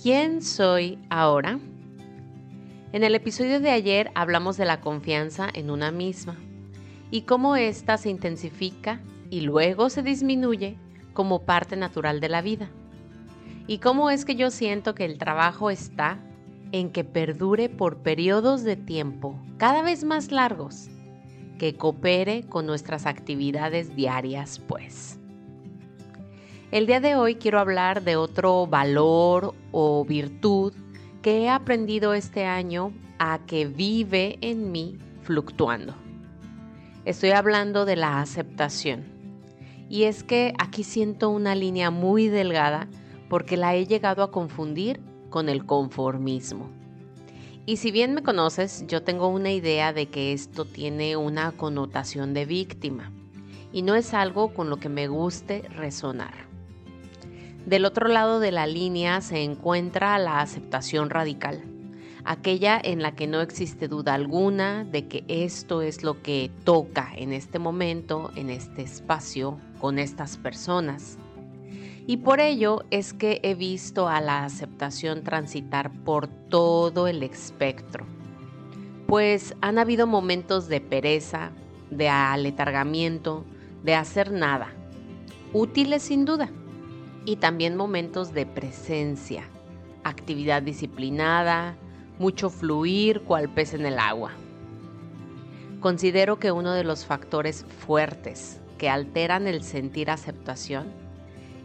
¿Quién soy ahora? En el episodio de ayer hablamos de la confianza en una misma y cómo ésta se intensifica y luego se disminuye como parte natural de la vida. Y cómo es que yo siento que el trabajo está en que perdure por periodos de tiempo cada vez más largos, que coopere con nuestras actividades diarias, pues. El día de hoy quiero hablar de otro valor o virtud que he aprendido este año a que vive en mí fluctuando. Estoy hablando de la aceptación. Y es que aquí siento una línea muy delgada porque la he llegado a confundir con el conformismo. Y si bien me conoces, yo tengo una idea de que esto tiene una connotación de víctima y no es algo con lo que me guste resonar. Del otro lado de la línea se encuentra la aceptación radical, aquella en la que no existe duda alguna de que esto es lo que toca en este momento, en este espacio, con estas personas. Y por ello es que he visto a la aceptación transitar por todo el espectro. Pues han habido momentos de pereza, de aletargamiento, de hacer nada. Útiles sin duda y también momentos de presencia, actividad disciplinada, mucho fluir cual pez en el agua. Considero que uno de los factores fuertes que alteran el sentir aceptación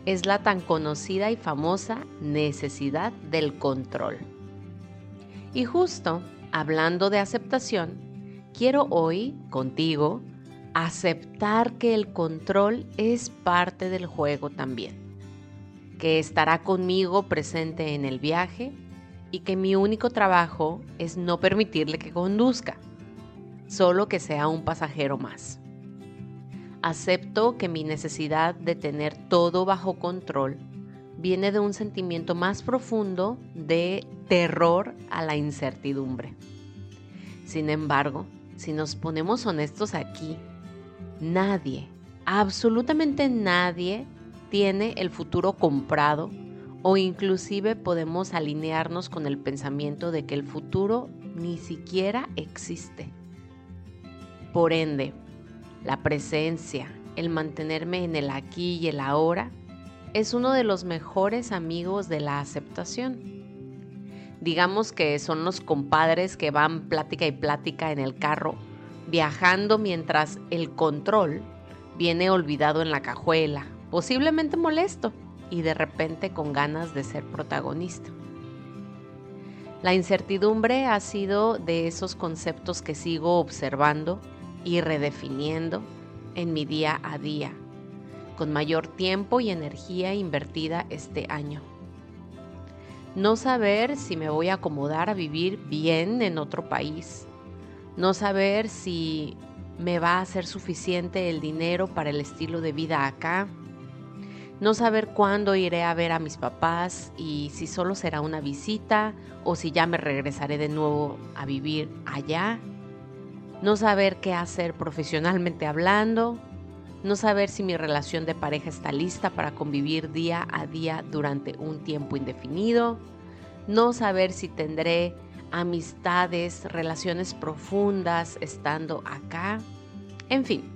es la tan conocida y famosa necesidad del control. Y justo hablando de aceptación, quiero hoy contigo aceptar que el control es parte del juego también que estará conmigo presente en el viaje y que mi único trabajo es no permitirle que conduzca, solo que sea un pasajero más. Acepto que mi necesidad de tener todo bajo control viene de un sentimiento más profundo de terror a la incertidumbre. Sin embargo, si nos ponemos honestos aquí, nadie, absolutamente nadie tiene el futuro comprado o inclusive podemos alinearnos con el pensamiento de que el futuro ni siquiera existe. Por ende, la presencia, el mantenerme en el aquí y el ahora, es uno de los mejores amigos de la aceptación. Digamos que son los compadres que van plática y plática en el carro, viajando mientras el control viene olvidado en la cajuela posiblemente molesto y de repente con ganas de ser protagonista. La incertidumbre ha sido de esos conceptos que sigo observando y redefiniendo en mi día a día, con mayor tiempo y energía invertida este año. No saber si me voy a acomodar a vivir bien en otro país. No saber si me va a ser suficiente el dinero para el estilo de vida acá no saber cuándo iré a ver a mis papás y si solo será una visita o si ya me regresaré de nuevo a vivir allá, no saber qué hacer profesionalmente hablando, no saber si mi relación de pareja está lista para convivir día a día durante un tiempo indefinido, no saber si tendré amistades, relaciones profundas estando acá, en fin,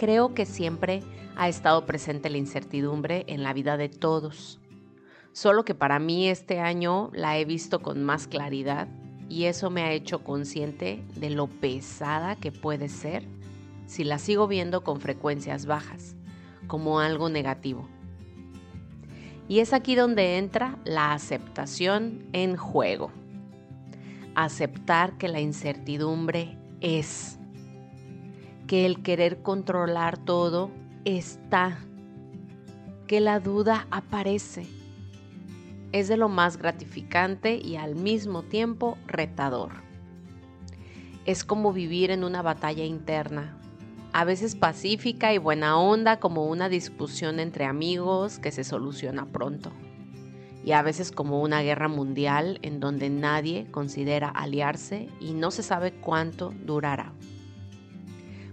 creo que siempre ha estado presente la incertidumbre en la vida de todos. Solo que para mí este año la he visto con más claridad y eso me ha hecho consciente de lo pesada que puede ser si la sigo viendo con frecuencias bajas, como algo negativo. Y es aquí donde entra la aceptación en juego. Aceptar que la incertidumbre es, que el querer controlar todo está, que la duda aparece. Es de lo más gratificante y al mismo tiempo retador. Es como vivir en una batalla interna, a veces pacífica y buena onda como una discusión entre amigos que se soluciona pronto, y a veces como una guerra mundial en donde nadie considera aliarse y no se sabe cuánto durará.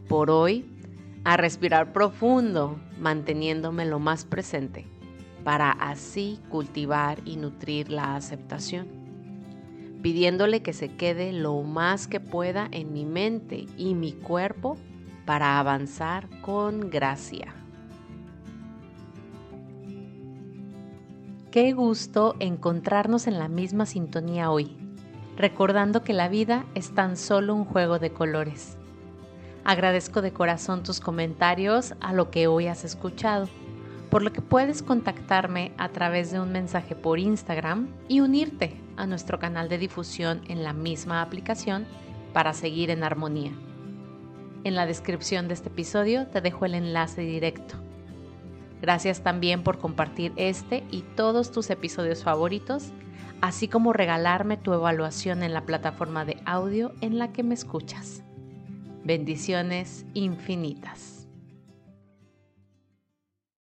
Por hoy a respirar profundo, manteniéndome lo más presente para así cultivar y nutrir la aceptación, pidiéndole que se quede lo más que pueda en mi mente y mi cuerpo para avanzar con gracia. Qué gusto encontrarnos en la misma sintonía hoy, recordando que la vida es tan solo un juego de colores. Agradezco de corazón tus comentarios a lo que hoy has escuchado, por lo que puedes contactarme a través de un mensaje por Instagram y unirte a nuestro canal de difusión en la misma aplicación para seguir en armonía. En la descripción de este episodio te dejo el enlace directo. Gracias también por compartir este y todos tus episodios favoritos, así como regalarme tu evaluación en la plataforma de audio en la que me escuchas. Bendiciones infinitas.